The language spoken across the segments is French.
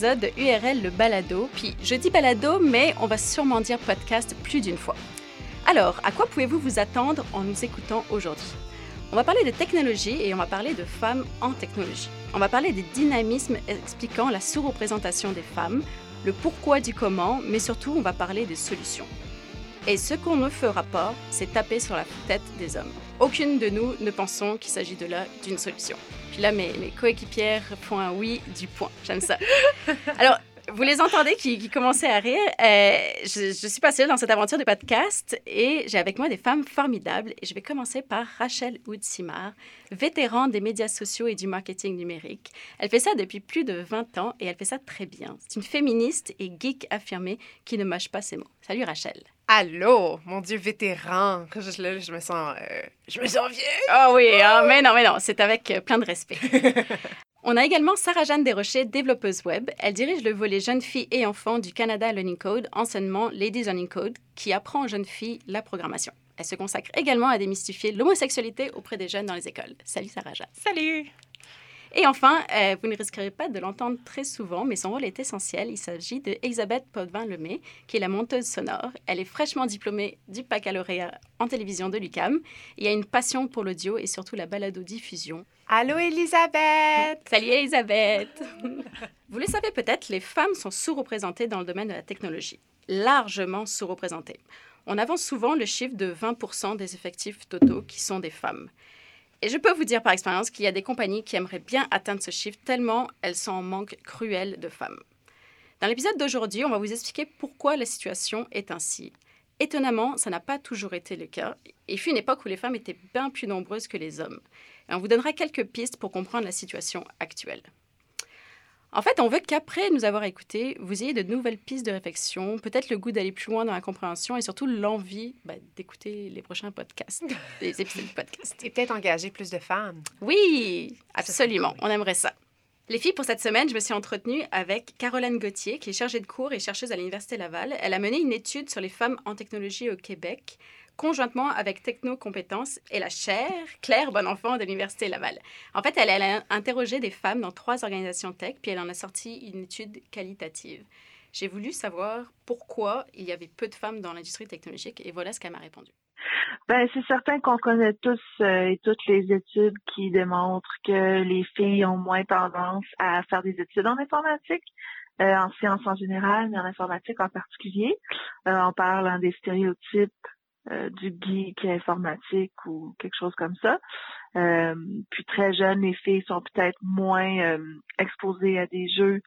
De URL le balado. Puis je dis balado, mais on va sûrement dire podcast plus d'une fois. Alors, à quoi pouvez-vous vous attendre en nous écoutant aujourd'hui? On va parler de technologie et on va parler de femmes en technologie. On va parler des dynamismes expliquant la sous-représentation des femmes, le pourquoi du comment, mais surtout on va parler des solutions. Et ce qu'on ne fera pas, c'est taper sur la tête des hommes. Aucune de nous ne pensons qu'il s'agit de là d'une solution. Puis là, mes, mes coéquipières font un oui du point. J'aime ça. Alors, vous les entendez qui, qui commençaient à rire. Euh, je, je suis pas seule dans cette aventure de podcast et j'ai avec moi des femmes formidables. Et je vais commencer par Rachel Houd-Simard, vétéran des médias sociaux et du marketing numérique. Elle fait ça depuis plus de 20 ans et elle fait ça très bien. C'est une féministe et geek affirmée qui ne mâche pas ses mots. Salut Rachel. Allô, mon Dieu, vétéran. Je, là, je me sens, euh, je me sens vieille. Ah oui, ah, mais non, mais non, c'est avec euh, plein de respect. On a également Sarah-Jeanne Desrochers, développeuse web. Elle dirige le volet jeunes filles et enfants du Canada Learning Code, anciennement Ladies Learning Code, qui apprend aux jeunes filles la programmation. Elle se consacre également à démystifier l'homosexualité auprès des jeunes dans les écoles. Salut Sarah-Jeanne. Salut. Et enfin, euh, vous ne risquerez pas de l'entendre très souvent, mais son rôle est essentiel. Il s'agit de Elisabeth Potvin-Lemay, qui est la monteuse sonore. Elle est fraîchement diplômée du baccalauréat en télévision de l'UCAM et a une passion pour l'audio et surtout la balado-diffusion. Allô, Elisabeth. Salut Elisabeth. vous le savez peut-être, les femmes sont sous-représentées dans le domaine de la technologie, largement sous-représentées. On avance souvent le chiffre de 20% des effectifs totaux qui sont des femmes. Et je peux vous dire par expérience qu'il y a des compagnies qui aimeraient bien atteindre ce chiffre tellement elles sont en manque cruel de femmes. Dans l'épisode d'aujourd'hui, on va vous expliquer pourquoi la situation est ainsi. Étonnamment, ça n'a pas toujours été le cas. Il fut une époque où les femmes étaient bien plus nombreuses que les hommes. Et on vous donnera quelques pistes pour comprendre la situation actuelle. En fait, on veut qu'après nous avoir écoutés, vous ayez de nouvelles pistes de réflexion, peut-être le goût d'aller plus loin dans la compréhension et surtout l'envie bah, d'écouter les prochains podcasts, les épisodes de podcast. Et peut-être engager plus de femmes. Oui, absolument, on aimerait ça. Les filles, pour cette semaine, je me suis entretenue avec Caroline Gauthier, qui est chargée de cours et chercheuse à l'Université Laval. Elle a mené une étude sur les femmes en technologie au Québec, conjointement avec Technocompétences et la chaire Claire Bonenfant de l'Université Laval. En fait, elle, elle a interrogé des femmes dans trois organisations tech, puis elle en a sorti une étude qualitative. J'ai voulu savoir pourquoi il y avait peu de femmes dans l'industrie technologique, et voilà ce qu'elle m'a répondu. Ben, c'est certain qu'on connaît tous euh, et toutes les études qui démontrent que les filles ont moins tendance à faire des études en informatique, euh, en sciences en général, mais en informatique en particulier. Euh, on parle hein, des stéréotypes euh, du geek informatique ou quelque chose comme ça. Euh, puis très jeunes, les filles sont peut-être moins euh, exposées à des jeux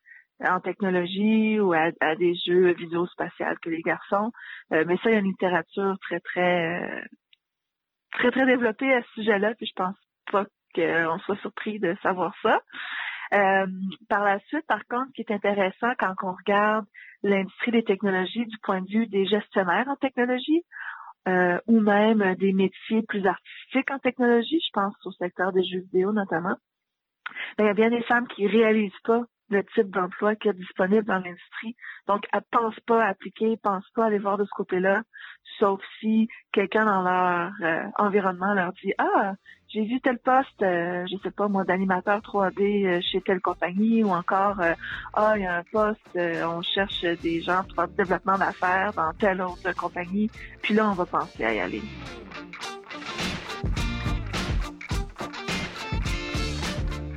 en technologie ou à, des jeux vidéo-spatial que les garçons. mais ça, il y a une littérature très, très, très, très développée à ce sujet-là, puis je pense pas qu'on soit surpris de savoir ça. par la suite, par contre, ce qui est intéressant quand on regarde l'industrie des technologies du point de vue des gestionnaires en technologie, euh, ou même des métiers plus artistiques en technologie, je pense au secteur des jeux vidéo notamment. Mais il y a bien des femmes qui réalisent pas le type d'emploi qui est disponible dans l'industrie. Donc, elles pensent pas à appliquer, pensent pas à aller voir de ce côté-là, sauf si quelqu'un dans leur euh, environnement leur dit Ah, j'ai vu tel poste, euh, je sais pas moi, d'animateur 3D euh, chez telle compagnie, ou encore euh, Ah, il y a un poste, euh, on cherche des gens pour faire du développement d'affaires dans telle autre compagnie, puis là, on va penser à y aller.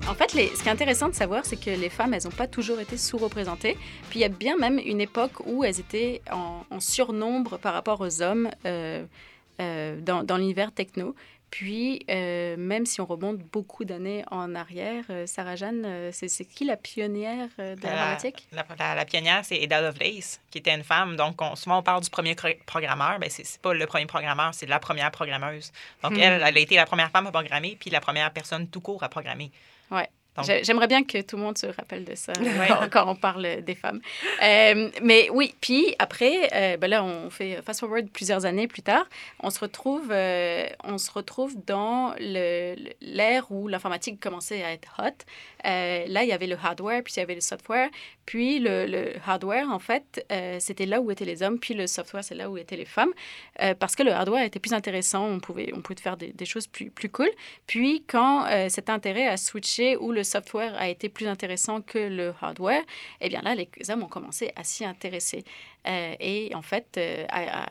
En fait, ce qui est intéressant de savoir, c'est que les femmes, elles n'ont pas toujours été sous-représentées. Puis il y a bien même une époque où elles étaient en, en surnombre par rapport aux hommes dans, dans l'univers techno. Puis, euh, même si on remonte beaucoup d'années en arrière, euh, Sarah-Jeanne, euh, c'est qui la pionnière de La, l'informatique? la, la- la pionnière, c'est Ada Lovelace, qui était une femme. Donc, on- souvent, on parle du premier programmeur. mais c'est c'est pas le premier programmeur, c'est la première programmeuse. Donc, Hmm. elle, elle a été la première femme à programmer, puis la première personne tout court à programmer. Ouais. J'aimerais bien que tout le monde se rappelle de ça Ouais. quand, on parle des femmes. Euh, mais oui, puis après, euh, ben là, on fait fast-forward plusieurs années plus tard, on se retrouve, euh, on se retrouve dans l'ère où l'informatique commençait à être hot. Là, il y avait le hardware, puis il y avait le software. Puis le, le hardware, en fait, c'était là où étaient les hommes, puis le software, c'est là où étaient les femmes. Parce que le hardware était plus intéressant, on pouvait, on pouvait faire des, des choses plus, plus cool. Puis quand cet intérêt a switché, où le software a été plus intéressant que le hardware, eh bien là, les hommes ont commencé à s'y intéresser. Euh, et en fait, euh, à,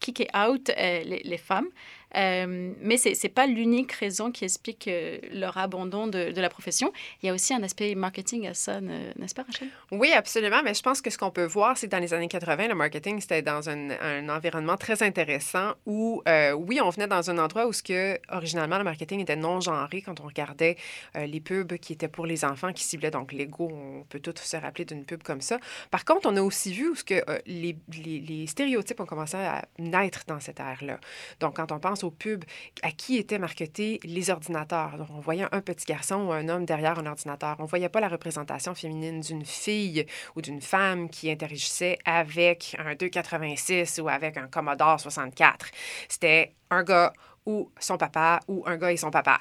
kicker out euh, les femmes. Euh, mais ce n'est pas l'unique raison qui explique euh, leur abandon de, de la profession. Il y a aussi un aspect marketing à ça, ne- n'est-ce pas, Rachel? Oui, absolument. Mais je pense que ce qu'on peut voir, c'est que dans les années 80, le marketing, c'était dans un, un environnement très intéressant où, euh, oui, on venait dans un endroit où, ce que, originalement, le marketing était non-genré quand on regardait les pubs qui étaient pour les enfants, qui ciblaient donc Lego. On peut tous se rappeler d'une pub comme ça. Par contre, on a aussi vu où ce que, les, les- les stéréotypes ont commencé à naître dans cette ère-là. Donc, quand on pense aux pubs, à qui étaient marketés les ordinateurs? Donc, on voyait un petit garçon ou un homme derrière un ordinateur. On voyait pas la représentation féminine d'une fille ou d'une femme qui interagissait avec un 286 ou avec un Commodore 64. C'était un gars ou son papa ou un gars et son papa.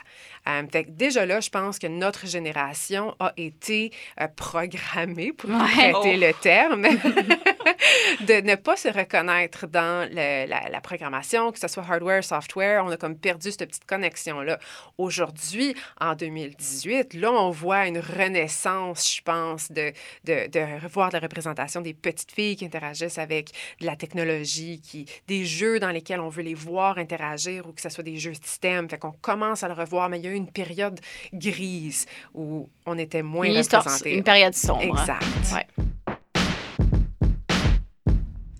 Euh, fait que déjà là, je pense que notre génération a été euh, programmée, pour Ouais. prêter Oh. le terme, de ne pas se reconnaître dans le- la, la programmation, que ce soit hardware, software. On a comme perdu cette petite connexion-là. Aujourd'hui, en 2018, là, on voit une renaissance, je pense, de, de, de revoir la représentation des petites filles qui interagissent avec de la technologie, qui, des jeux dans lesquels on veut les voir interagir ou que ce soit des jeux système. Fait qu'on commence à le revoir, mais il y a eu une période grise où on était moins Une, représenté. une période sombre. Exact. Ouais.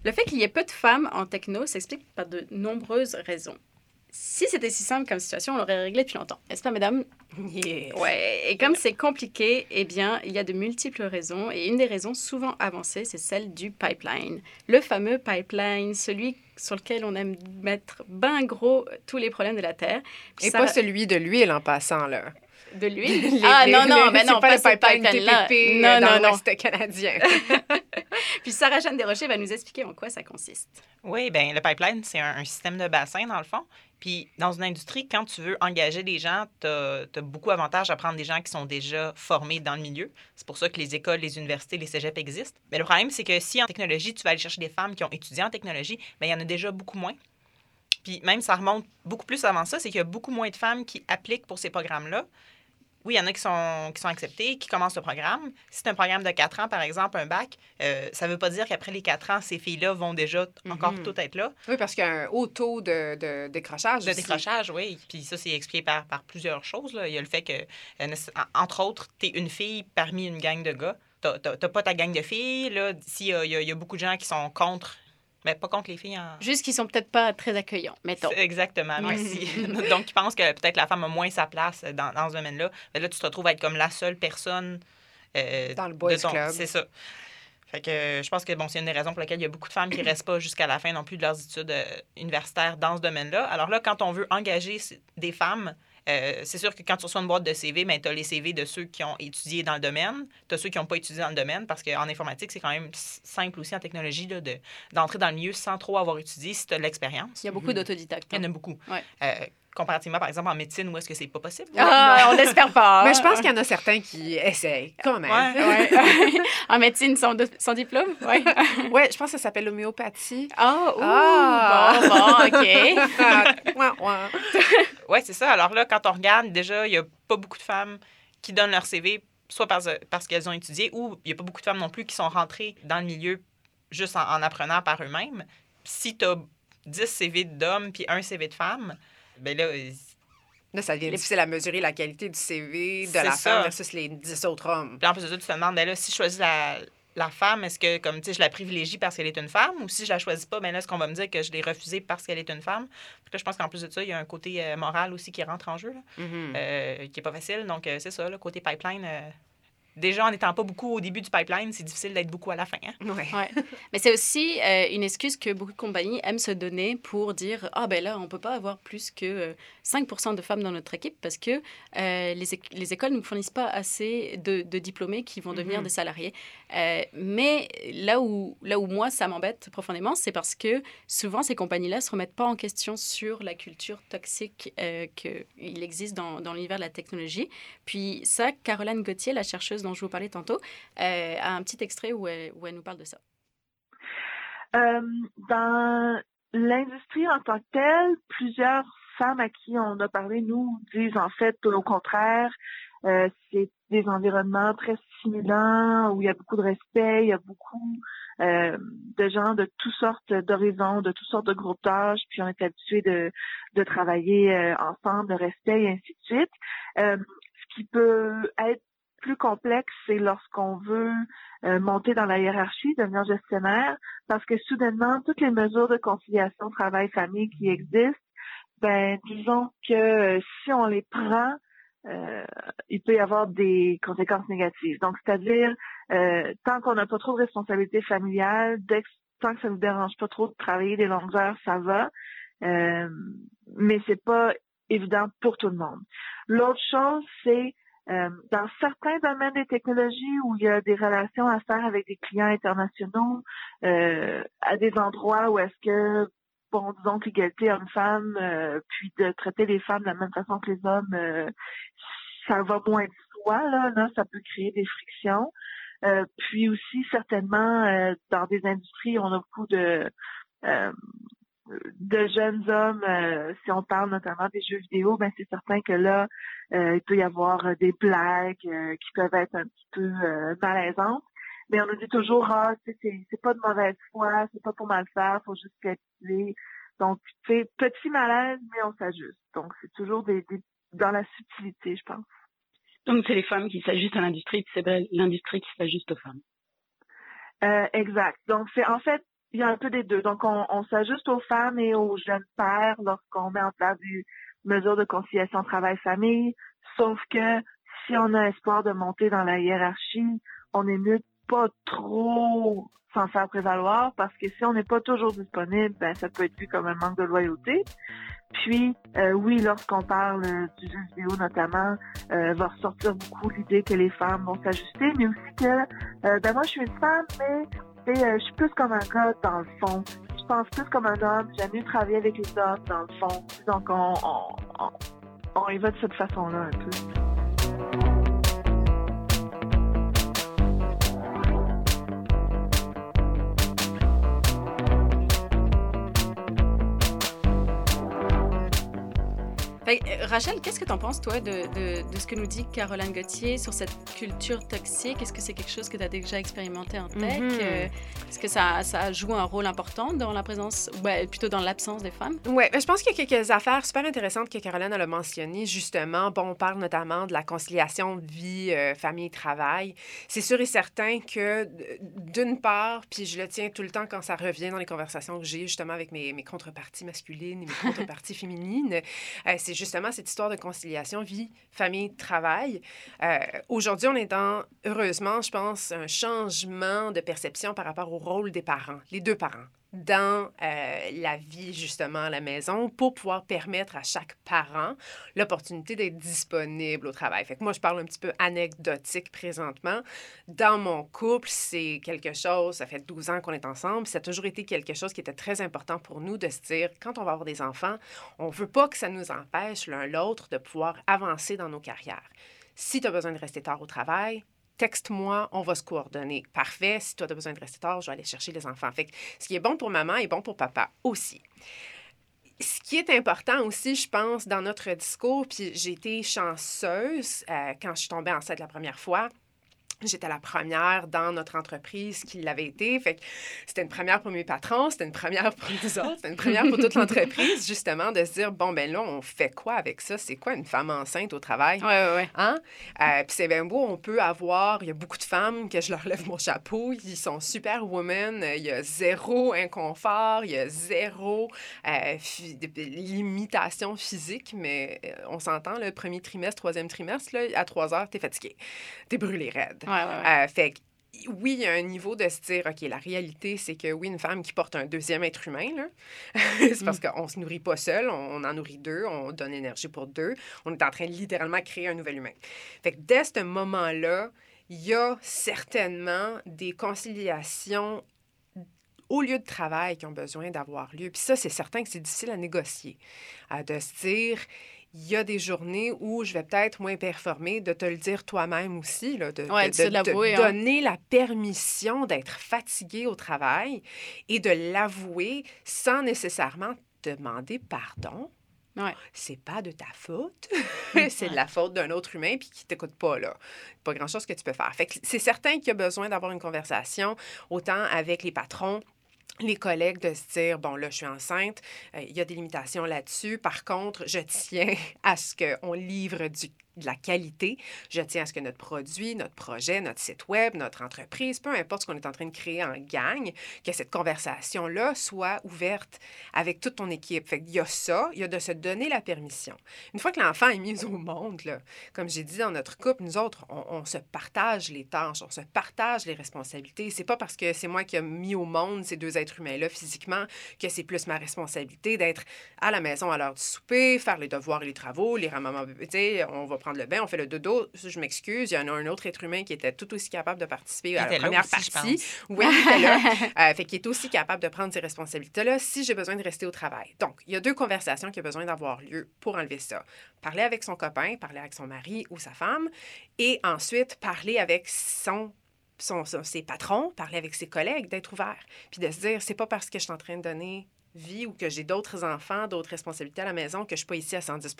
Le fait qu'il y ait peu de femmes en techno s'explique par de nombreuses raisons. Si c'était si simple comme situation, on l'aurait réglé depuis longtemps. N'est-ce pas, mesdames? Yeah. Ouais. Et comme c'est compliqué, eh bien, il y a de multiples raisons. Et une des raisons souvent avancées, c'est celle du pipeline. Le fameux pipeline, celui sur lequel on aime mettre ben gros tous les problèmes de la Terre. Puis Et ça- pas celui de l'huile en passant, là. De l'huile? Les- ah les- non, non, mais c'est non, pas, pas le pipeline pipeline-là. TPP Non, euh, dans non, non. l'Ouest canadien. Puis Sarah Jeanne Desrochers va nous expliquer en quoi ça consiste. Oui, bien, le pipeline, c'est un, un système de bassin, dans le fond. Puis, dans une industrie, quand tu veux engager des gens, tu as, beaucoup d'avantages à prendre des gens qui sont déjà formés dans le milieu. C'est pour ça que les écoles, les universités, les cégeps existent. Mais le problème, c'est que si en technologie, tu vas aller chercher des femmes qui ont étudié en technologie, bien, il y en a déjà beaucoup moins. Puis, même, ça remonte beaucoup plus avant ça, c'est qu'il y a beaucoup moins de femmes qui appliquent pour ces programmes-là. Oui, il y en a qui sont, qui sont acceptés, qui commencent le programme. Si c'est un programme de 4 ans, par exemple, un bac, euh, ça ne veut pas dire qu'après les 4 ans, ces filles-là vont déjà encore Mhm. toutes être là. Oui, parce qu'il y a un haut taux de, de décrochage. De aussi. décrochage, oui. Puis ça, c'est expliqué par, par plusieurs choses. là. Il y a le fait que, euh, entre autres, tu es une fille parmi une gang de gars. Tu n'as pas ta gang de filles. Là, ici, il y y a beaucoup de gens qui sont contre, mais pas contre les filles. En... Juste qu'ils sont peut-être pas très accueillants, mettons. Exactement, merci. Donc, ils pensent que peut-être la femme a moins sa place dans, dans ce domaine-là. Mais là, tu te retrouves à être comme la seule personne euh, Dans le boys de ton- club. C'est ça. Fait que euh, je pense que bon, c'est une des raisons pour lesquelles il y a beaucoup de femmes qui restent pas jusqu'à la fin non plus de leurs études euh, universitaires dans ce domaine-là. Alors là, quand on veut engager des femmes, euh, c'est sûr que quand tu reçois une boîte de CV, ben, tu as les CV de ceux qui ont étudié dans le domaine, tu as ceux qui n'ont pas étudié dans le domaine, parce qu'en informatique, c'est quand même simple aussi en technologie là, de- d'entrer dans le milieu sans trop avoir étudié si tu as de l'expérience. Il y a beaucoup d'autodidactes. Il y en hein. a beaucoup. Ouais. Euh, comparativement, par exemple, en médecine, où est-ce que c'est pas possible? Ah, on l'espère pas. Mais je pense qu'il y en a certains qui essayent, quand même. Ouais. Ouais. en médecine sans, de- sans diplôme, ouais. Ouais, je pense que ça s'appelle l'homéopathie. Ah, ouh, Ah. bon, bon, OK. Oui, c'est ça. Alors là, quand on regarde, déjà, il n'y a pas beaucoup de femmes qui donnent leur CV, soit parce, parce qu'elles ont étudié, ou il n'y a pas beaucoup de femmes non plus qui sont rentrées dans le milieu juste en, en apprenant par eux-mêmes. Si tu as 10 CV d'hommes puis un CV de femme, ben là, euh, Là, ça devient difficile à mesurer la qualité du CV de la ça. femme versus les 10 autres hommes. puis en plus de ça, tu te demandes, ben là, si je choisis la, la femme, est-ce que, comme, tu sais, je la privilégie parce qu'elle est une femme, ou si je la choisis pas, ben là, est-ce qu'on va me dire que je l'ai refusée parce qu'elle est une femme? Là, je pense qu'en plus de ça, il y a un côté euh, moral aussi qui rentre en jeu, là. Mhm. euh, qui est pas facile. Donc, euh, c'est ça, le côté pipeline, déjà, en n'étant pas beaucoup au début du pipeline, c'est difficile d'être beaucoup à la fin. Hein? Ouais. Ouais. Mais c'est aussi euh, une excuse que beaucoup de compagnies aiment se donner pour dire Ah, ben là, on peut pas avoir plus que euh, 5 de femmes dans notre équipe parce que euh, les, les écoles ne nous fournissent pas assez de, de diplômés qui vont devenir Mhm. des salariés. Euh, mais là où, là où moi, ça m'embête profondément, c'est parce que souvent, ces compagnies-là ne se remettent pas en question sur la culture toxique euh, qu'il existe dans, dans l'univers de la technologie. Puis ça, Caroline Gauthier, la chercheuse dont je vous parlais tantôt, euh, a un petit extrait où elle, nous parle de ça. Euh, dans l'industrie en tant que telle, plusieurs femmes à qui on a parlé nous disent en fait au contraire, euh, c'est des environnements très stimulants où il y a beaucoup de respect, il y a beaucoup euh, de gens de toutes sortes d'horizons, de toutes sortes de groupes d'âge, puis on est habitué de, travailler euh, ensemble, de respect et ainsi de suite. Euh, ce qui peut être plus complexe, c'est lorsqu'on veut euh, monter dans la hiérarchie, devenir gestionnaire, parce que soudainement, toutes les mesures de conciliation travail-famille qui existent, ben disons que euh, si on les prend, euh, il peut y avoir des conséquences négatives. Donc, c'est-à-dire, euh, tant qu'on n'a pas trop de responsabilités familiales, tant que ça ne nous dérange pas trop de travailler des longues heures, ça va. Mais c'est pas évident pour tout le monde. L'autre chose, c'est euh, dans certains domaines des technologies où il y a des relations à faire avec des clients internationaux, euh, à des endroits où est-ce que, bon, disons que l'égalité homme-femme, euh, puis de traiter les femmes de la même façon que les hommes, euh, ça va moins de soi, là, là, ça peut créer des frictions. Euh, puis aussi, certainement, euh, dans des industries, on a beaucoup de de jeunes hommes, euh, si on parle notamment des jeux vidéo, ben c'est certain que là, euh, il peut y avoir euh, des blagues euh, qui peuvent être un petit peu euh, malaisantes. Mais on nous dit toujours, ah, tu sais, c'est, c'est pas de mauvaise foi, c'est pas pour mal faire, faut juste habituer. Donc, tu sais, petit malaise, mais on s'ajuste. Donc, c'est toujours des, des- dans la subtilité, je pense. Donc, c'est les femmes qui s'ajustent à l'industrie, c'est l'industrie qui s'ajuste aux femmes. Euh, exact. Donc, c'est en fait, il y a un peu des deux. Donc, on, s'ajuste aux femmes et aux jeunes pères lorsqu'on met en place des mesures de conciliation travail-famille. Sauf que si on a espoir de monter dans la hiérarchie, on est mieux de pas trop s'en faire prévaloir parce que si on n'est pas toujours disponible, ben, ça peut être vu comme un manque de loyauté. Puis, euh, oui, lorsqu'on parle euh, du jeu vidéo notamment, euh, va ressortir beaucoup l'idée que les femmes vont s'ajuster, mais aussi que euh, ben moi, je suis une femme, mais euh, je suis plus comme un gars dans le fond. Je pense plus comme un homme. J'aime mieux travailler avec les hommes dans le fond. Donc, on, on, on, on y va de cette façon-là un peu. Fait euh, Rachel, qu'est-ce que tu en penses, toi, de, de, de ce que nous dit Caroline Gauthier sur cette culture toxique? Est-ce que c'est quelque chose que tu as déjà expérimenté en tech? Euh, Est-ce que ça, ça joue un rôle important dans la présence, ou ben, plutôt dans l'absence des femmes? Oui, je pense qu'il y a quelques affaires super intéressantes que Caroline a mentionnées, justement. Bon, on parle notamment de la conciliation vie, euh, famille, travail. C'est sûr et certain que, d'une part, puis je le tiens tout le temps quand ça revient dans les conversations que j'ai justement avec mes, mes contreparties masculines et mes contreparties féminines, euh, c'est justement cette histoire de conciliation vie, famille, travail. Euh, Aujourd'hui, on est dans, heureusement, je pense, un changement de perception par rapport au rôle des parents, les deux parents dans euh, la vie justement à la maison pour pouvoir permettre à chaque parent l'opportunité d'être disponible au travail. Fait que moi, je parle un petit peu anecdotique présentement. Dans mon couple, c'est quelque chose, ça fait 12 ans qu'on est ensemble, ça a toujours été quelque chose qui était très important pour nous de se dire, quand on va avoir des enfants, on veut pas que ça nous empêche l'un l'autre de pouvoir avancer dans nos carrières. Si tu as besoin de rester tard au travail, texte-moi, on va se coordonner. Parfait. Si toi, tu as besoin de rester tard, je vais aller chercher les enfants. Fait ce qui est bon pour maman est bon pour papa aussi. Ce qui est important aussi, je pense, dans notre discours, puis j'ai été chanceuse euh, quand je suis tombée enceinte la première fois. J'étais la première dans notre entreprise qui l'avait été. Fait que c'était une première pour mes patrons, c'était une première pour nous autres, c'était une première pour toute l'entreprise, justement, de se dire, bon, ben là, on fait quoi avec ça? C'est quoi une femme enceinte au travail? Ouais, ouais, ouais. Hein? Euh, Puis c'est bien beau, on peut avoir, il y a beaucoup de femmes que je leur lève mon chapeau, ils sont super women, il y a zéro inconfort, il y a zéro euh, limitation physique, mais euh, on s'entend, le premier trimestre, troisième trimestre, là, à trois heures, t'es fatigué, t'es brûlé raide. Ouais, ouais, ouais. Euh, fait que, oui, il y a un niveau de se dire, OK, la réalité, c'est que oui, une femme qui porte un deuxième être humain, là, c'est parce Mm. qu'on se nourrit pas seul, on en nourrit deux, on donne l'énergie pour deux. On est en train de littéralement créer un nouvel humain. Fait que dès ce moment-là, il y a certainement des conciliations au lieu de travail qui ont besoin d'avoir lieu. Puis ça, c'est certain que c'est difficile à négocier. De se dire, il y a des journées où je vais peut-être moins performer, de te le dire toi-même aussi, là, de, Ouais, de- de hein. donner la permission d'être fatigué au travail et de l'avouer sans nécessairement demander pardon. Ouais. C'est pas de ta faute, c'est de la faute d'un autre humain puis qui t'écoute pas là. Pas grand-chose que tu peux faire. Fait c'est certain qu'il y a besoin d'avoir une conversation autant avec les patrons les collègues de se dire, bon, là, je suis enceinte, euh, il y a des limitations là-dessus. Par contre, je tiens à ce qu'on livre du, de la qualité. Je tiens à ce que notre produit, notre projet, notre site web, notre entreprise, peu importe ce qu'on est en train de créer en gang, que cette conversation-là soit ouverte avec toute ton équipe. Fait qu'il y a ça, il y a de se donner la permission. Une fois que l'enfant est mis au monde, là, comme j'ai dit dans notre couple, nous autres, on, se partage les tâches, on se partage les responsabilités. C'est pas parce que c'est moi qui ai mis au monde ces deux êtres humains-là physiquement que c'est plus ma responsabilité d'être à la maison à l'heure du souper, faire les devoirs et les travaux, lire. Tu sais, on va prendre le bain, on fait le dodo. Je m'excuse, il y en a un autre être humain qui était tout aussi capable de participer à la première aussi, partie. Oui, il était là. Euh, fait qu'il est aussi capable de prendre ses responsabilités-là si j'ai besoin de rester au travail. Donc, il y a deux conversations qui ont besoin d'avoir lieu pour enlever ça. Parler avec son copain, parler avec son mari ou sa femme, et ensuite parler avec son son, son- ses patrons, parler avec ses collègues, d'être ouvert. Puis de se dire, c'est pas parce que je suis en train de donner vie ou que j'ai d'autres enfants, d'autres responsabilités à la maison que je suis pas ici à 110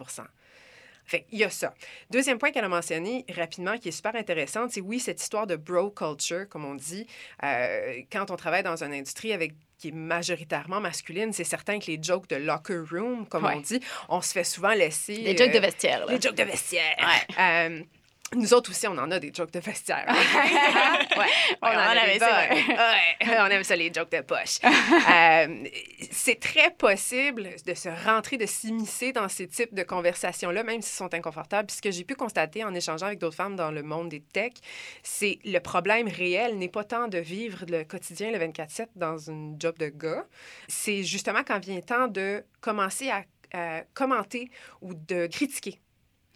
fait il y a ça. Deuxième point qu'elle a mentionné rapidement, qui est super intéressante, c'est oui, cette histoire de bro culture, comme on dit. Euh, quand on travaille dans une industrie avec qui est majoritairement masculine, c'est certain que les jokes de locker room, comme Ouais. on dit, on se fait souvent laisser... Des jokes de euh, vestiaire, là. les jokes de vestiaire. Ouais. Euh, nous autres aussi, on en a des jokes de vestiaire. ouais, on, en on a avait ça. Ouais, on aime ça, les jokes de poche. Euh, c'est très possible de se rentrer, de s'immiscer dans ces types de conversations-là, même s'ils sont inconfortables. Puis ce que j'ai pu constater en échangeant avec d'autres femmes dans le monde des tech, c'est le problème réel n'est pas tant de vivre le quotidien le 24-7 dans une job de gars. C'est justement quand vient le temps de commencer à euh, commenter ou de critiquer.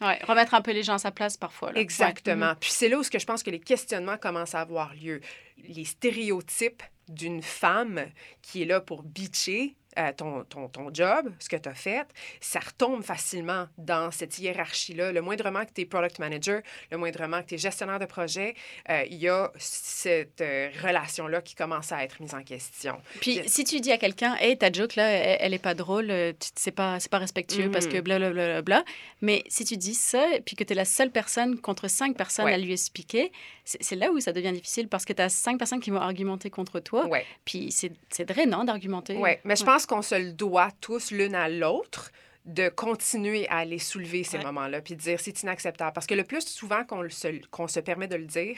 Ouais, remettre un peu les gens à sa place parfois. là. Exactement. Ouais. Puis c'est là où je pense que les questionnements commencent à avoir lieu. Les stéréotypes d'une femme qui est là pour bitcher euh, ton, ton, ton job, ce que tu as fait, ça retombe facilement dans cette hiérarchie-là. Le moindrement que tu es product manager, le moindrement que tu es gestionnaire de projet, euh, il y a cette euh, relation-là qui commence à être mise en question. Puis si tu dis à quelqu'un, hey, ta joke là, elle, elle est pas drôle, euh, c'est pas, c'est pas respectueux parce que blablabla. Bla, mais si tu dis ça, puis que tu es la seule personne contre cinq personnes Ouais. à lui expliquer, c'est là où ça devient difficile parce que tu as cinq personnes qui vont argumenter contre toi. Ouais. Puis c'est c'est drainant d'argumenter? Oui, mais je pense qu'on se le doit tous l'une à l'autre de continuer à aller soulever ces Ouais. moments-là, puis de dire c'est inacceptable. Parce que le plus souvent qu'on se, qu'on se permet de le dire,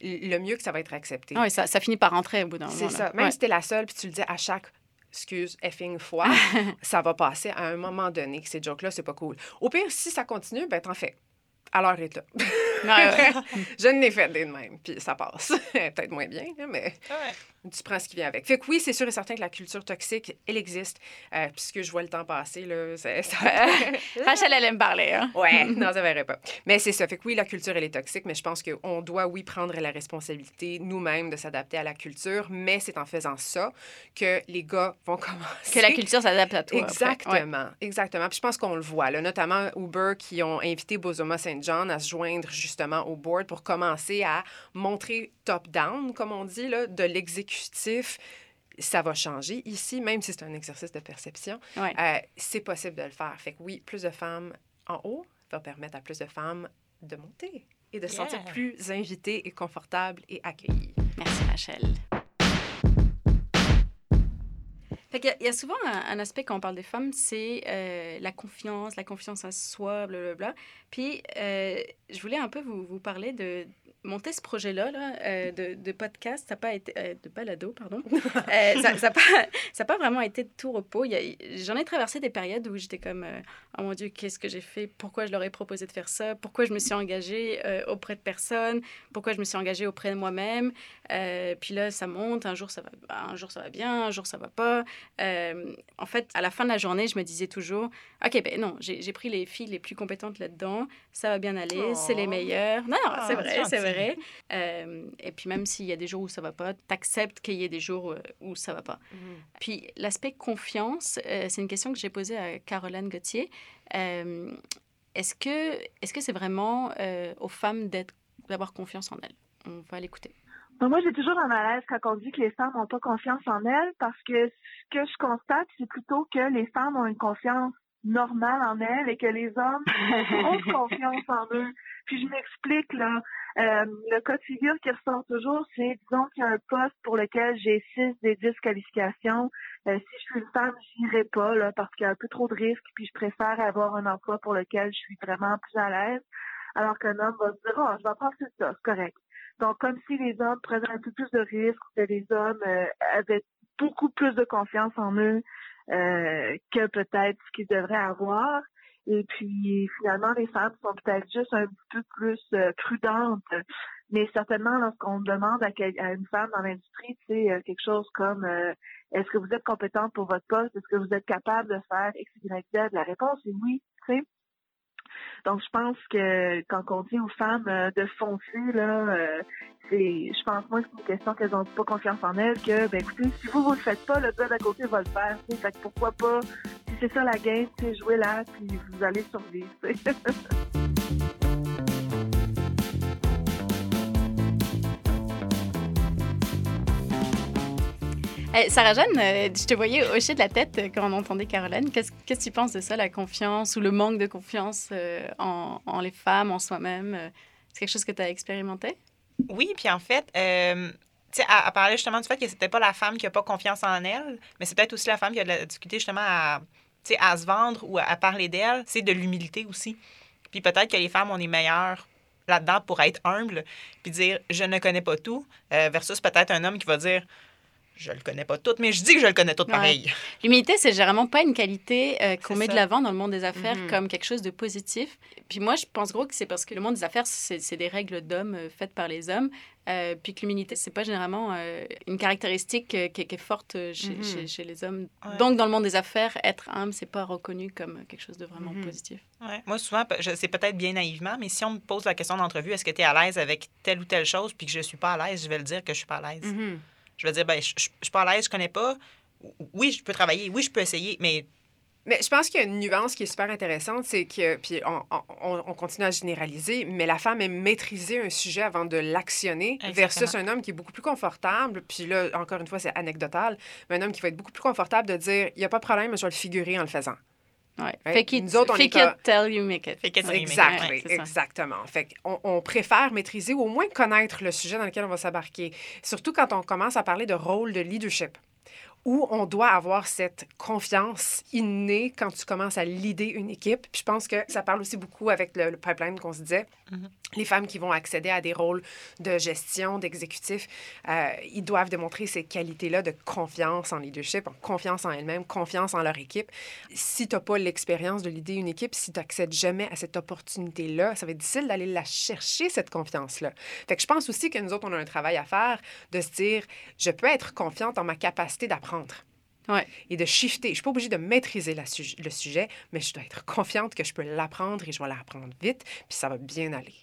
le mieux que ça va être accepté. Ah ouais, ça, ça finit par rentrer au bout d'un moment. c'est ça. Même Ouais. si t'es la seule, puis tu le dis à chaque excuse, effing fois, ça va passer à un moment donné que ces jokes-là, c'est pas cool. Au pire, si ça continue, ben t'en fais. À l'heure est là. Ouais, ouais. je n'ai fait des de même, puis ça passe. Peut-être moins bien, mais Ouais. Tu prends ce qui vient avec. Fait que oui, c'est sûr et certain que la culture toxique, elle existe. Euh, puisque je vois le temps passer, là, ça... Rachel, elle aime parler. Hein? Ouais, non, ça verrait pas. Mais c'est ça. Fait que oui, la culture, elle est toxique, mais je pense qu'on doit, oui, prendre la responsabilité nous-mêmes de s'adapter à la culture, mais c'est en faisant ça que les gars vont commencer. Que la culture s'adapte à toi. Exactement, Ouais. exactement. Puis je pense qu'on le voit, là, notamment Uber qui ont invité Bozoma St. John à se joindre justement au board pour commencer à montrer top-down, comme on dit, là, de Ça va changer ici, même si c'est un exercice de perception. Ouais. Euh, c'est possible de le faire. Fait que oui, plus de femmes en haut va permettre à plus de femmes de monter et de se sentir plus invitées et confortables et accueillies. Merci, Rachel. Fait qu'il y a- il y a souvent un, un aspect quand on parle des femmes, c'est euh, la confiance, la confiance en soi, blablabla. Puis, euh, je voulais un peu vous, vous parler de, monté ce projet-là là, euh, de, de podcast, ça n'a pas été. euh, de balado, pardon. Euh, ça n'a pas, ça pas vraiment été de tout repos. J'en ai traversé des périodes où j'étais comme Oh mon Dieu, qu'est-ce que j'ai fait? Pourquoi je leur ai proposé de faire ça? Pourquoi je me suis engagée auprès de personne Pourquoi je me suis engagée auprès de moi-même? Euh, Puis là, ça monte. Un jour, ça va, un jour, ça va bien. Un jour, ça va pas. Euh, en fait, à la fin de la journée, je me disais toujours OK, ben non, j'ai pris les filles les plus compétentes là-dedans. Ça va bien aller. C'est les Oh. meilleures. Non, non, Ah, c'est vrai, c'est vrai. Euh, et puis même s'il y a des jours où ça va pas, t'acceptes qu'il y ait des jours euh, où ça va pas. Puis l'aspect confiance, c'est une question que j'ai posée à Caroline Gauthier. Est-ce que est-ce que c'est vraiment aux femmes d'être d'avoir confiance en elles? On va l'écouter. Donc, moi, j'ai toujours un malaise quand on dit que les femmes n'ont pas confiance en elles parce que ce que je constate, c'est plutôt que les femmes ont une confiance normale en elles et que les hommes ont confiance en eux. Puis je m'explique, là. Euh, le cas de figure qui ressort toujours, c'est, disons qu'il y a un poste pour lequel j'ai 6 des 10 qualifications. Euh, si je suis une femme, j'irai pas, là, parce qu'il y a un peu trop de risques, puis je préfère avoir un emploi pour lequel je suis vraiment plus à l'aise. Alors qu'un homme va se dire, oh, je vais prendre tout ça, c'est correct. Donc, comme si les hommes prenaient un peu plus de risques, que les hommes euh, avaient beaucoup plus de confiance en eux euh, que peut-être ce qu'ils devraient avoir. Et puis, finalement, les femmes sont peut-être juste un peu plus euh, prudentes. Mais certainement, lorsqu'on demande à, à une femme dans l'industrie, c'est euh, quelque chose comme euh, est-ce que vous êtes compétente pour votre poste? Est-ce que vous êtes capable de faire X, Y, Z? La réponse est oui, tu sais. Donc, je pense que quand on dit aux femmes euh, de foncer, là, euh, c'est, je pense moi que c'est une question qu'elles n'ont pas confiance en elles, que, ben écoutez, si vous, vous le faites pas, le gars d'à côté va le faire, tu sais. Fait que pourquoi pas, si c'est ça la game, sais, jouez là, puis vous allez survivre, Eh, Sarah-Jeanne, euh, je te voyais hocher de la tête quand on entendait Caroline. Qu'est-ce que tu penses de ça, la confiance ou le manque de confiance euh, en, les femmes, en soi-même? euh, C'est quelque chose que tu as expérimenté? Oui, puis en fait, tu sais, à, parler justement du fait que c'était pas la femme qui a pas confiance en elle, mais c'est peut-être aussi la femme qui a de la difficulté justement à, à se vendre ou à, parler d'elle, c'est de l'humilité aussi. Puis peut-être que les femmes, on est meilleures là-dedans pour être humble, puis dire je ne connais pas tout, versus peut-être un homme qui va dire je le connais pas tout, mais je dis que je le connais tout Ouais. pareil. L'humilité, c'est généralement pas une qualité euh, qu'on met de l'avant dans le monde des affaires Mhm. comme quelque chose de positif. Puis moi, je pense gros que c'est parce que le monde des affaires, c'est c'est des règles d'hommes euh, faites par les hommes. euh, puis que l'humilité, c'est pas généralement euh, une caractéristique euh, qui, qui est forte chez, Mhm. chez- chez les hommes. Ouais. Donc, dans le monde des affaires, être humble, c'est pas reconnu comme quelque chose de vraiment Mhm. positif. Ouais. Moi, souvent, c'est peut-être bien naïvement, mais si on me pose la question d'entrevue, est-ce que tu es à l'aise avec telle ou telle chose, puis que je suis pas à l'aise, je vais le dire que je suis pas à l'aise. Je vais dire, ben, je, je, je suis pas à l'aise, je connais pas. Oui, je peux travailler, oui, je peux essayer, mais Mais je pense qu'il y a une nuance qui est super intéressante, c'est que, puis on, on- on continue à généraliser, mais la femme aime maîtriser un sujet avant de l'actionner versus un homme qui est beaucoup plus confortable. Puis là, encore une fois, c'est anecdotal, mais un homme qui va être beaucoup plus confortable de dire, il n'y a pas de problème, je vais le figurer en le faisant. Ouais. Ouais. Fake it, Nous autres, on fake est it pas- till you make it. Fake it till you make it. Exactly, Ouais, exactement. Fait qu'on on préfère maîtriser ou au moins connaître le sujet dans lequel on va s'embarquer. Surtout quand on commence à parler de rôle de leadership où on doit avoir cette confiance innée quand tu commences à leader une équipe. Puis je pense que ça parle aussi beaucoup avec le, le pipeline qu'on se disait. Mhm. Les femmes qui vont accéder à des rôles de gestion, d'exécutif, euh, ils doivent démontrer ces qualités-là de confiance en leadership, en confiance en elles-mêmes, confiance en leur équipe. Si tu n'as pas l'expérience de leader une équipe, si tu n'accèdes jamais à cette opportunité-là, ça va être difficile d'aller la chercher, cette confiance-là. Fait que je pense aussi que nous autres, on a un travail à faire de se dire, je peux être confiante en ma capacité d'apprendre. Ouais. Et de shifter. Je suis pas obligée de maîtriser la le sujet, mais je dois être confiante que je peux l'apprendre et je vais l'apprendre vite, puis ça va bien aller.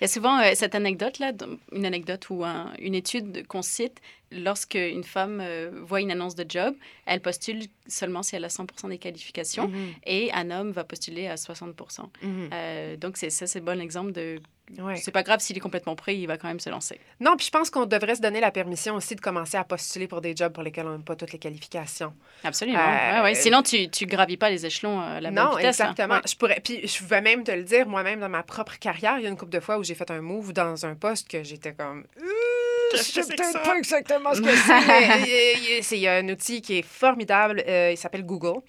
Il y a souvent euh, cette anecdote-là, une anecdote ou un- une étude qu'on cite, lorsque une femme euh, voit une annonce de job, elle postule seulement si elle a 100 des qualifications et un homme va postuler à 60 Mhm. Euh, Donc, c'est ça, c'est le bon exemple de. Ouais. C'est pas grave s'il est complètement prêt, il va quand même se lancer. Non, puis je pense qu'on devrait se donner la permission aussi de commencer à postuler pour des jobs pour lesquels on n'a pas toutes les qualifications. Absolument. Euh, Ouais, ouais. Sinon, tu, tu gravis pas les échelons à la bonne non, vitesse. exactement. Je pourrais, puis je vais même te le dire, moi-même, dans ma propre carrière, il y a une couple de fois où j'ai fait un move dans un poste que j'étais comme... Euh, je sais peut-être pas exactement ce que c'est, euh, il y a un outil qui est formidable. euh, il s'appelle Google.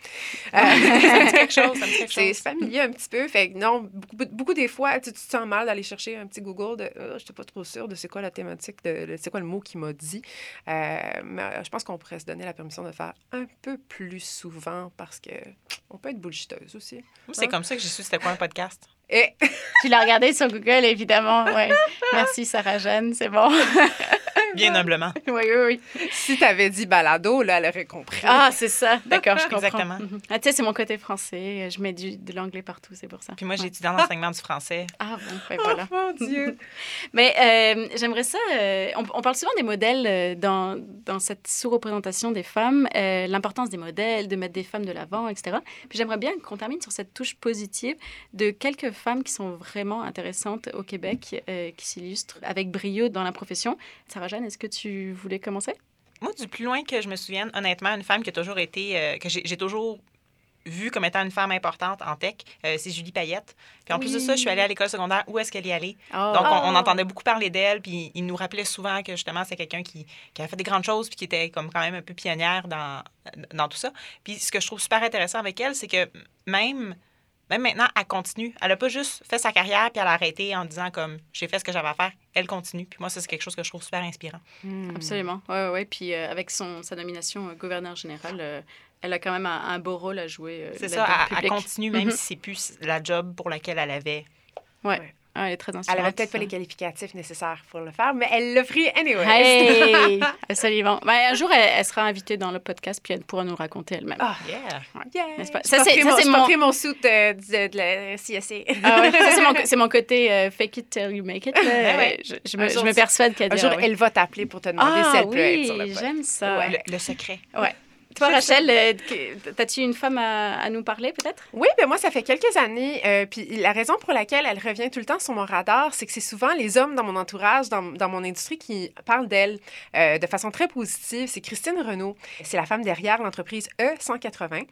Euh, Ça me dit quelque chose, c'est familier un petit peu. Fait que non, beaucoup, beaucoup des fois, tu, tu te sens mal d'aller chercher un petit Google de je n'étais pas trop sûre de c'est quoi la thématique, de, de c'est quoi le mot qu'il m'a dit. Euh, mais euh, je pense qu'on pourrait se donner la permission de le faire un peu plus souvent parce que on peut être bullshiteuse aussi. C'est comme ça que j'ai su c'était quoi un podcast. Et Tu l'as regardé sur Google, évidemment. Ouais. Merci, Sarah-Jeanne, c'est bon. Bien humblement. oui, oui, oui. si tu avais dit balado, là, elle aurait compris. Ah, c'est ça. D'accord, je comprends. Exactement. Mhm. Ah, tu sais, c'est mon côté français. Je mets du, de l'anglais partout, c'est pour ça. Puis moi, j'ai Ouais. étudié en enseignement du français. Ah, bon, ouais, voilà. Oh mon Dieu! Mais euh, j'aimerais ça. euh, on, on parle souvent des modèles euh, dans, dans cette sous-représentation des femmes, euh, l'importance des modèles, de mettre des femmes de l'avant, etc. Puis j'aimerais bien qu'on termine sur cette touche positive de quelques femmes qui sont vraiment intéressantes au Québec, euh, qui s'illustrent avec brio dans la profession. Sarah-Jeanne, est-ce que tu voulais commencer? Moi, du plus loin que je me souvienne, honnêtement, une femme qui a toujours été, euh, que j'ai toujours vue comme étant une femme importante en tech, euh, c'est Julie Payette. Puis en plus de ça, je suis allée à l'école secondaire. Où est-ce qu'elle y allait? Oh. Donc, on, on Ah! entendait beaucoup parler d'elle, puis il nous rappelait souvent que justement, c'est quelqu'un qui, qui a fait des grandes choses, puis qui était comme quand même un peu pionnière dans, dans tout ça. Puis ce que je trouve super intéressant avec elle, c'est que même, même maintenant, elle continue. Elle n'a pas juste fait sa carrière, puis elle a arrêté en disant comme j'ai fait ce que j'avais à faire. Elle continue. Puis moi, c'est quelque chose que je trouve super inspirant. Absolument. Oui, ouais, ouais. Puis euh, avec son, sa nomination euh, gouverneur général, euh, elle a quand même un, un beau rôle à jouer. euh, C'est ça, elle, elle continue, même Mhm. si c'est plus la job pour laquelle elle avait. Ouais. Ouais. Ah, elle est très Elle inspirante. avait peut-être pas les qualificatifs nécessaires pour le faire, mais elle l'a pris anyway. Hey! Absolument. Ben, un jour, elle, elle sera invitée dans le podcast, puis elle pourra nous raconter elle-même. Ah, Yeah. yeah. N'est-ce pas? Ça, c'est- c'est ça, c'est mon... mon- suit de, de, de la. Ah ouais, ça, c'est mon, côté euh, fake it till you make it. ouais. Je, me, jour, je me persuade qu'elle Un dira jour, oui. elle va t'appeler pour te demander Ah si elle peut être sur le podcast. j'aime ça. Ouais. Le, le secret. Toi, Rachel, euh, t'as-tu une femme à, à nous parler, peut-être? Oui, ben moi, ça fait quelques années. euh, puis la raison pour laquelle elle revient tout le temps sur mon radar, c'est que c'est souvent les hommes dans mon entourage, dans, dans mon industrie, qui parlent d'elle euh, de façon très positive. C'est Christine Renaud. C'est la femme derrière l'entreprise E180.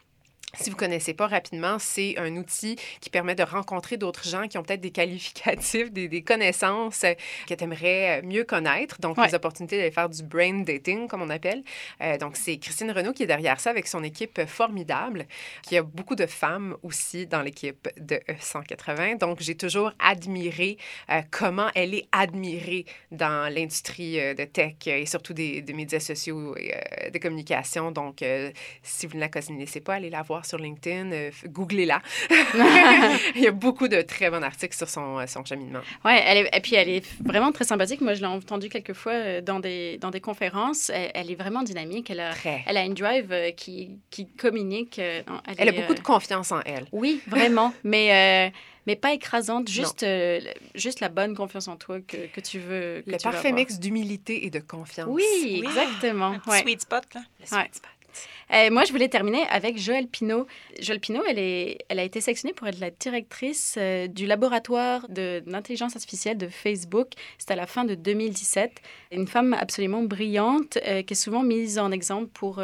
Si vous ne connaissez pas rapidement, c'est un outil qui permet de rencontrer d'autres gens qui ont peut-être des qualificatifs, des, des connaissances euh, que tu aimerais mieux connaître. Donc, Ouais. les opportunités d'aller faire du brain dating, comme on appelle. Euh, donc, c'est Christine Renaud qui est derrière ça avec son équipe formidable, qui a beaucoup de femmes aussi dans l'équipe de E180. Donc, j'ai toujours admiré euh, comment elle est admirée dans l'industrie euh, de tech euh, et surtout des, des médias sociaux et euh, de communication. Donc, euh, si vous ne la connaissez pas, allez la voir sur LinkedIn, euh, googlez-la. Il y a beaucoup de très bons articles sur son, euh, son cheminement. Est, et puis elle est vraiment très sympathique. Moi, je l'ai entendue quelques fois euh, dans des, dans des conférences. Elle, elle est vraiment dynamique. Elle a, Très. elle a une drive qui, qui communique. Elle a beaucoup euh, de confiance en elle. Oui, vraiment. mais, euh, mais pas écrasante, juste, euh, juste la bonne confiance en toi que, que tu veux. que Le tu veux parfait avoir. mix d'humilité et de confiance. Oui, Oui. exactement. Un petit ouais. sweet spot, là. Le Ouais. sweet spot. Euh, moi, je voulais terminer avec Joëlle Pinault. Joëlle Pinault, elle, est, elle a été sélectionnée pour être la directrice euh, du laboratoire d'intelligence artificielle de Facebook. C'était à la fin de 2017. Une femme absolument brillante euh, qui est souvent mise en exemple pour,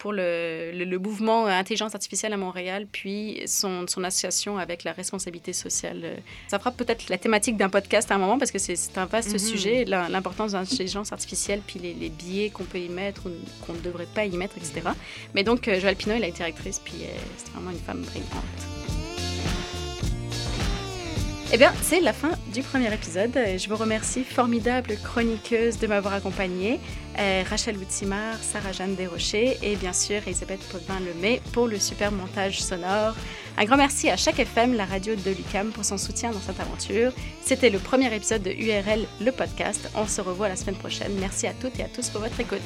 pour le, le- le mouvement intelligence artificielle à Montréal, puis son, son association avec la responsabilité sociale. Euh, Ça fera peut-être la thématique d'un podcast à un moment parce que c'est un vaste Mhm. sujet, l'im- l'importance de l'intelligence artificielle, puis les, les biais qu'on peut y mettre ou qu'on ne devrait pas y mettre, etc. Mais donc, euh, Joëlle Pinot, elle est directrice, puis euh, c'est vraiment une femme brillante. Eh bien, c'est la fin du premier épisode. Je vous remercie, formidable chroniqueuse, de m'avoir accompagnée. Euh, Rachel Woutsimar, Sarah-Jeanne Desrochers et bien sûr Elisabeth Potvin-Lemay pour le super montage sonore. Un grand merci à chaque FM, la radio de l'UCAM, pour son soutien dans cette aventure. C'était le premier épisode de URL, le podcast. On se revoit la semaine prochaine. Merci à toutes et à tous pour votre écoute.